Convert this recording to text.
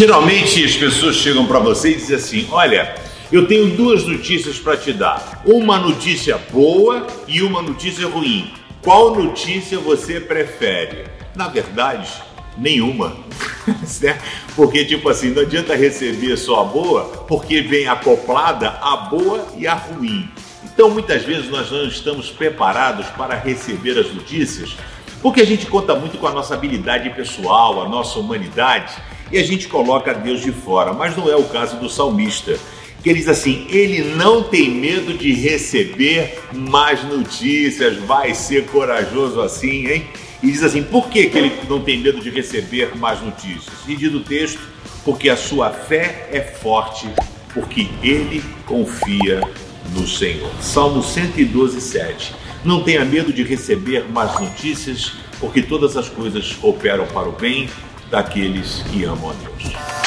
Geralmente as pessoas chegam para você e dizem assim: Olha, eu tenho duas notícias para te dar. Uma notícia boa e uma notícia ruim. Qual notícia você prefere? Na verdade, nenhuma. Né? porque, tipo assim, não adianta receber só a boa, porque vem acoplada a boa e a ruim. Então, muitas vezes nós não estamos preparados para receber as notícias, porque a gente conta muito com a nossa habilidade pessoal, a nossa humanidade e a gente coloca Deus de fora. Mas não é o caso do salmista, que ele diz assim: ele não tem medo de receber mais notícias, vai ser corajoso assim, hein? E diz assim: por que, que ele não tem medo de receber mais notícias? E diz o texto: porque a sua fé é forte, porque ele confia no Senhor. Salmo 112, 7. Não tenha medo de receber mais notícias, porque todas as coisas operam para o bem daqueles que amam a Deus.